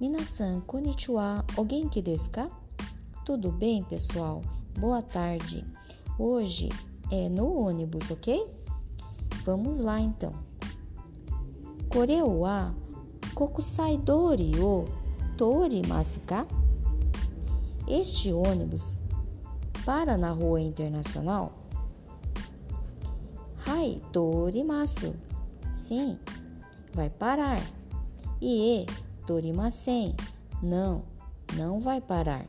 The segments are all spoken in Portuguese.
Minasan, konnichiwa, genki desu ka? Tudo bem, pessoal? Boa tarde. Hoje é no ônibus, ok? Vamos lá então. Koreo wa kokusai dori o torimasu ka? Este ônibus para na rua internacional? Hai, torimasu. Sim, vai parar. E torimasen. Não, não vai parar.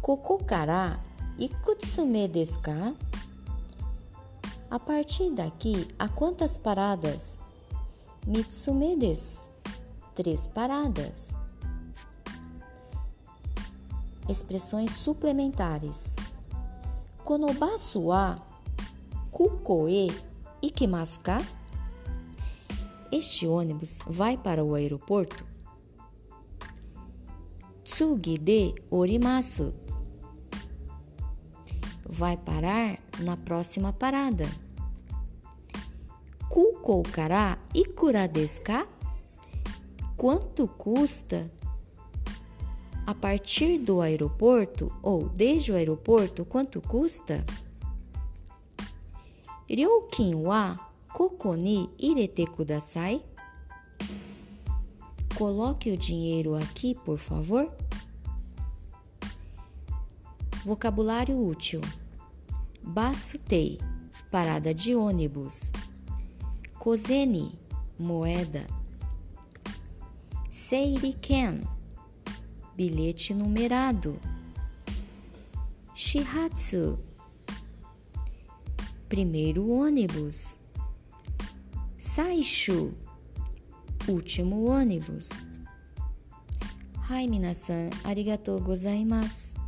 Koko kara ikutsume desu? A partir daqui, há quantas paradas? Mitsume desu. Três paradas. Expressões suplementares. Konobasu wa kukoe ikimasu ka? Este ônibus vai para o aeroporto? Tsugi de orimasu. Vai parar na próxima parada. Kukou kara ikura desu? Quanto custa a partir do aeroporto ou desde o aeroporto? Quanto custa? Ryoukin wa koko ni irete kudasai? Coloque o dinheiro aqui, por favor. Vocabulário útil: Basutei, parada de ônibus. Kozeni, moeda. Seiriken, bilhete numerado. Shihatsu, primeiro ônibus. Saishu, último ônibus. Hai minasan, arigatou gozaimasu.